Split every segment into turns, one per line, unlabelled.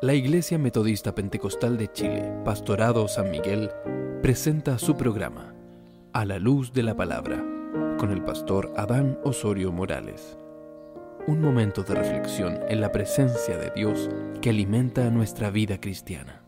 La Iglesia Metodista Pentecostal de Chile, Pastorado San Miguel, presenta su programa, A la Luz de la Palabra, con el pastor Adán Osorio Morales. Un momento de reflexión en la presencia de Dios que alimenta nuestra vida cristiana.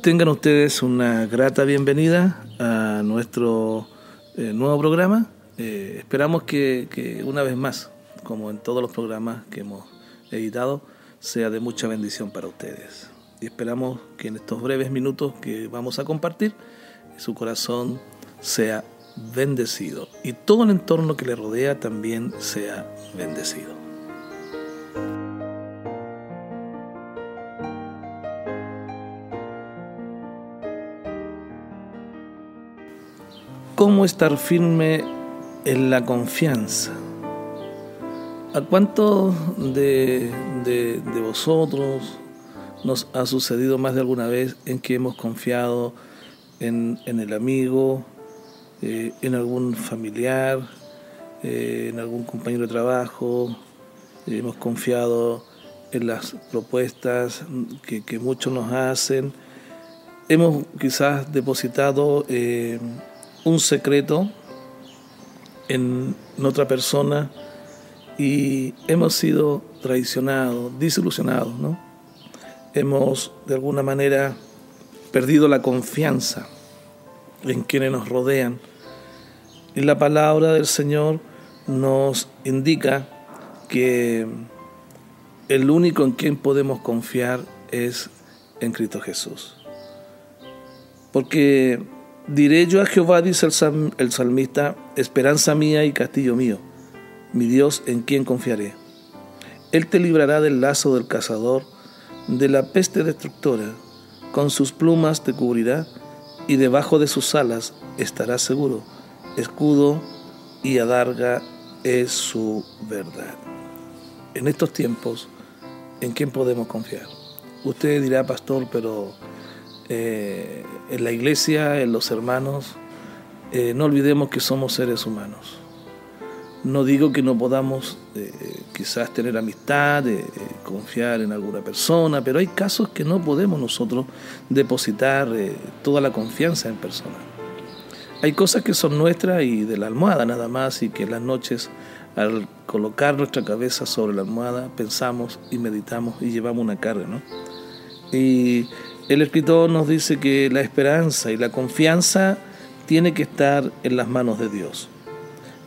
Tengan ustedes una grata bienvenida a nuestro eh, nuevo programa eh, esperamos que, una vez más, como en todos los programas que hemos editado, sea de mucha bendición para ustedes. Y esperamos que en estos breves minutos que vamos a compartir, su corazón sea bendecido y todo el entorno que le rodea también sea bendecido. ¿Cómo estar firme en la confianza. ¿A cuántos de, vosotros nos ha sucedido más de alguna vez en que hemos confiado en, el amigo, eh, en algún familiar, eh, en algún compañero de trabajo? hemos confiado en las propuestas que, muchos nos hacen. Hemos quizás depositado eh, un secreto en otra persona y hemos sido traicionados, desilusionados, ¿no? Hemos de alguna manera perdido la confianza en quienes nos rodean. Y la palabra del Señor nos indica que el único en quien podemos confiar es en Cristo Jesús. Porque Diré yo a Jehová, dice el, salmista, esperanza mía y castillo mío, mi Dios en quien confiaré. Él te librará del lazo del cazador, de la peste destructora, con sus plumas te cubrirá y debajo de sus alas estarás seguro. Escudo y adarga es su verdad. En estos tiempos, ¿en quién podemos confiar? Usted dirá, pastor, pero eh, en la iglesia, en los hermanos, eh, no olvidemos que somos seres humanos. No digo que no podamos eh, quizás tener amistad, confiar en alguna persona, pero hay casos que no podemos nosotros depositar toda la confianza en personas. Hay cosas que son nuestras y de la almohada nada más y que en las noches al colocar nuestra cabeza sobre la almohada pensamos y meditamos y llevamos una carga, ¿no? Y el escritor nos dice que la esperanza y la confianza tiene que estar en las manos de Dios.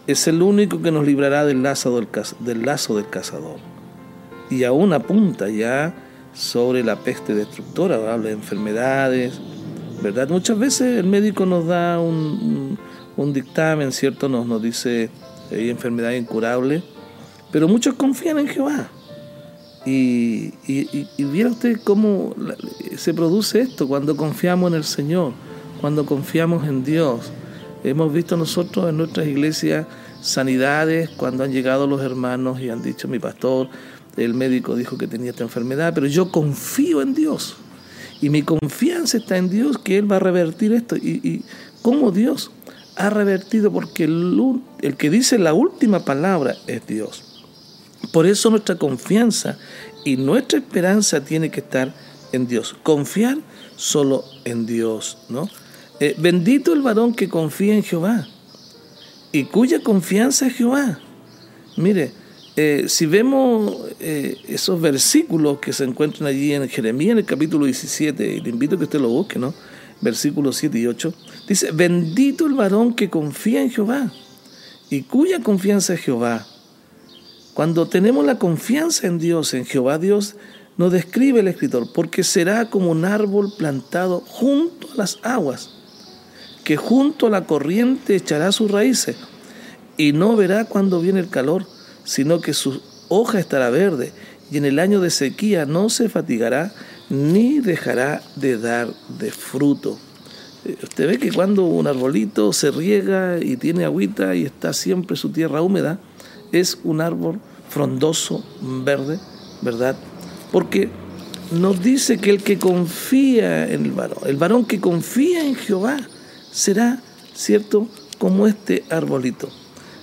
Es el único que nos librará del lazo del, cazador. Y aún apunta ya sobre la peste destructora, habla de enfermedades, ¿verdad? Muchas veces el médico nos da un, dictamen, ¿cierto? Nos, nos dice hay enfermedad incurable, pero muchos confían en Jehová. Y, y, usted cómo se produce esto cuando confiamos en el Señor, cuando confiamos en Dios. Hemos visto nosotros en nuestras iglesias sanidades cuando han llegado los hermanos y han dicho, mi pastor, el médico dijo que tenía esta enfermedad, pero yo confío en Dios. Y mi confianza está en Dios, que Él va a revertir esto. Y, y cómo Dios ha revertido, porque el que dice la última palabra es Dios. Por eso nuestra confianza y nuestra esperanza tiene que estar en Dios. Confiar solo en Dios, ¿no? Eh, bendito el varón que confía en Jehová y cuya confianza es Jehová. Mire, eh, si vemos eh, esos versículos que se encuentran allí en Jeremías, en el capítulo 17, y le invito a que usted lo busque, ¿no? Versículos 7 y 8, dice, bendito el varón que confía en Jehová y cuya confianza es Jehová. Cuando tenemos la confianza en Dios, en Jehová Dios, nos describe el escritor, porque será como un árbol plantado junto a las aguas, que junto a la corriente echará sus raíces, y no verá cuando viene el calor, sino que su hoja estará verde, y en el año de sequía no se fatigará, ni dejará de dar de fruto. Eh, usted ve que cuando un arbolito se riega y tiene agüita y está siempre su tierra húmeda, es un árbol frondoso, verde, ¿verdad? Porque nos dice que el que confía en el varón, el varón que confía en Jehová, será, ¿cierto?, como este arbolito.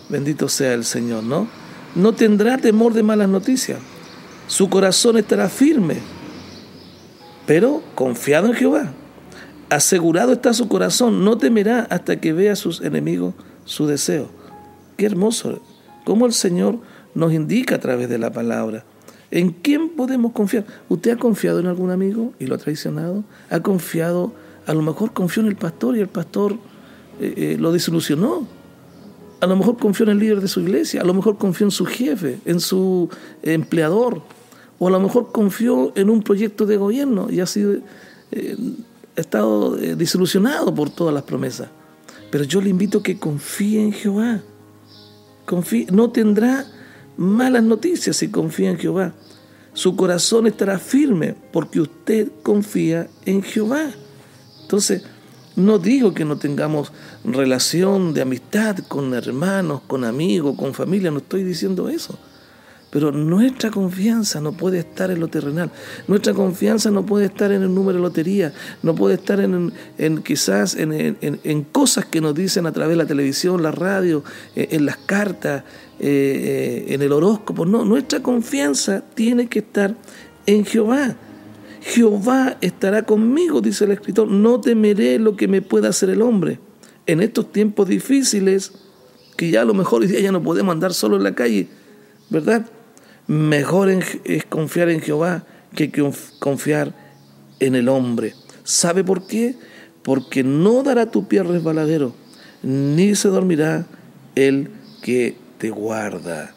Bendito sea el Señor, ¿no? no tendrá temor de malas noticias. Su corazón estará firme, pero confiado en Jehová. Asegurado está su corazón, no temerá hasta que vea a sus enemigos su deseo. Qué hermoso, cómo el Señor nos indica a través de la palabra. ¿En quién podemos confiar? ¿Usted ha confiado en algún amigo y lo ha traicionado? ¿Ha confiado, a lo mejor confió en el pastor y el pastor eh, eh, lo desilusionó? A lo mejor confió en el líder de su iglesia, a lo mejor confió en su jefe, en su empleador, o a lo mejor confió en un proyecto de gobierno y ha sido, eh, estado desilusionado por todas las promesas. Pero yo le invito a que confíe en Jehová. No tendrá malas noticias si confía en Jehová. Su corazón estará firme porque usted confía en Jehová. Entonces, no digo que no tengamos relación de amistad con hermanos, con amigos, con familia, no estoy diciendo eso. Pero nuestra confianza no puede estar en lo terrenal. Nuestra confianza no puede estar en el número de lotería. No puede estar en, quizás en, cosas que nos dicen a través de la televisión, la radio, eh, en, las cartas, eh, eh, en el horóscopo. No, nuestra confianza tiene que estar en Jehová. Jehová estará conmigo, dice el escritor. No temeré lo que me pueda hacer el hombre. En estos tiempos difíciles, que ya a lo mejor hoy día ya no podemos andar solo en la calle, ¿verdad? Mejor es confiar en Jehová que confiar en el hombre. ¿Sabe por qué? Porque no dará tu pie resbaladero, ni se dormirá el que te guarda.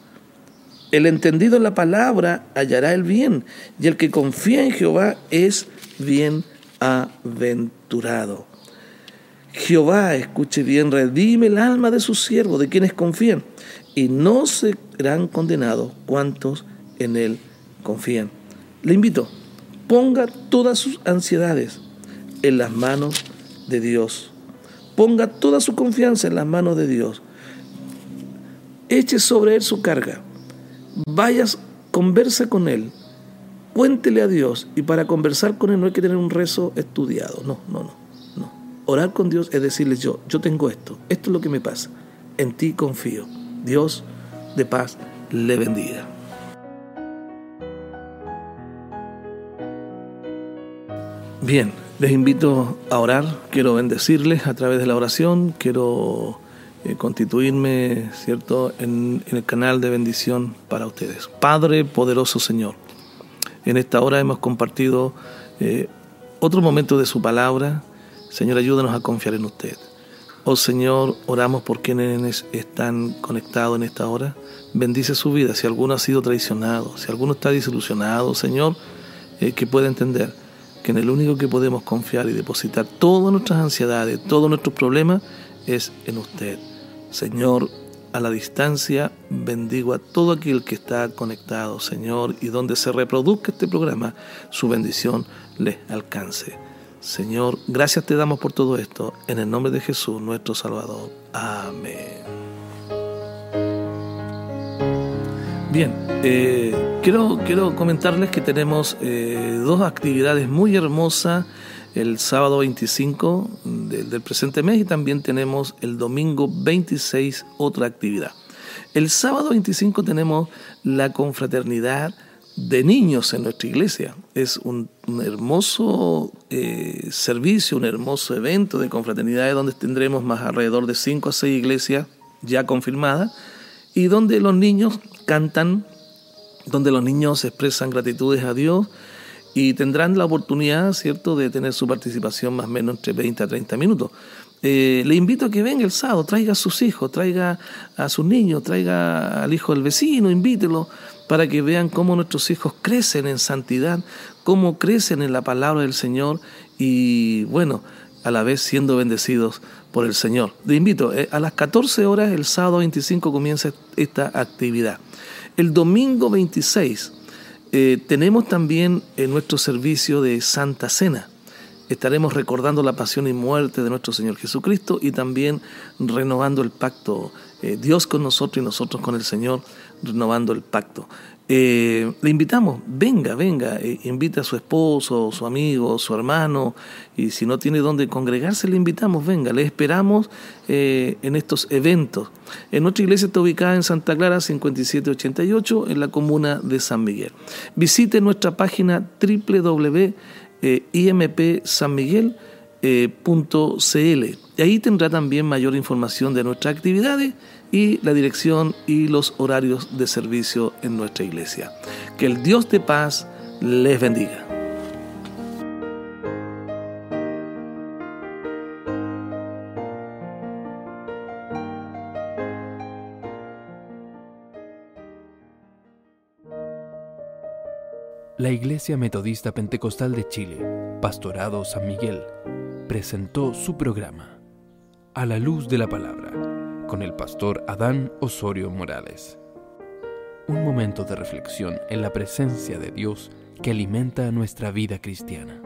El entendido en la palabra hallará el bien, y el que confía en Jehová es bienaventurado. Jehová, escuche bien, redime el alma de sus siervos, de quienes confían y no serán condenados cuantos en Él confían. Le invito, ponga todas sus ansiedades en las manos de Dios. Ponga toda su confianza en las manos de Dios. Eche sobre Él su carga. Vayas, conversa con Él. Cuéntele a Dios. Y para conversar con Él no hay que tener un rezo estudiado. No, no, no. no. Orar con Dios es decirle yo, yo tengo esto. Esto es lo que me pasa. En ti confío. Dios de paz le bendiga. Bien, les invito a orar, quiero bendecirles a través de la oración, quiero eh, constituirme, ¿cierto?, en, el canal de bendición para ustedes. Padre poderoso Señor, en esta hora hemos compartido eh, otro momento de su palabra. Señor, ayúdanos a confiar en usted. Oh Señor, oramos por quienes están conectados en esta hora. Bendice su vida. Si alguno ha sido traicionado, si alguno está desilusionado, Señor, eh, que pueda entender que en el único que podemos confiar y depositar todas nuestras ansiedades, todos nuestros problemas, es en usted. Señor, a la distancia, bendigo a todo aquel que está conectado, Señor, y donde se reproduzca este programa, su bendición les alcance. Señor, gracias te damos por todo esto, en el nombre de Jesús, nuestro Salvador. Amén. Bien, eh, quiero, quiero comentarles que tenemos eh, dos actividades muy hermosas el sábado 25 del presente mes y también tenemos el domingo 26 otra actividad. El sábado 25 tenemos la confraternidad de niños en nuestra iglesia. Es un, hermoso eh, servicio, un hermoso evento de confraternidad donde tendremos más alrededor de 5 a 6 iglesias ya confirmadas y donde los niños cantan, donde los niños expresan gratitudes a Dios y tendrán la oportunidad, ¿cierto?, de tener su participación más o menos entre 20 a 30 minutos. Eh, le invito a que venga el sábado, traiga a sus hijos, traiga a sus niños, traiga al hijo del vecino, invítelo para que vean cómo nuestros hijos crecen en santidad, cómo crecen en la palabra del Señor y bueno, a la vez siendo bendecidos por el Señor. Le invito, eh, a las 14 horas el sábado 25 comienza esta actividad. El domingo 26 eh, tenemos también en nuestro servicio de Santa Cena. Estaremos recordando la pasión y muerte de nuestro Señor Jesucristo y también renovando el pacto, eh, Dios con nosotros y nosotros con el Señor renovando el pacto. eh, le invitamos, venga, venga, eh, invita a su esposo, su amigo, su hermano, y si no tiene dónde congregarse, le invitamos, venga, le esperamos eh, en estos eventos. En nuestra iglesia está ubicada en Santa Clara 5788, en la comuna de San Miguel. Visite nuestra página www.impsanmiguel.cl y ahí tendrá también mayor información de nuestras actividades y la dirección y los horarios de servicio en nuestra iglesia. Que el Dios de paz les bendiga.
La Iglesia Metodista Pentecostal de Chile, Pastorado San Miguel, presentó su programa, A la Luz de la Palabra con el pastor Adán Osorio Morales. Un momento de reflexión en la presencia de Dios que alimenta nuestra vida cristiana.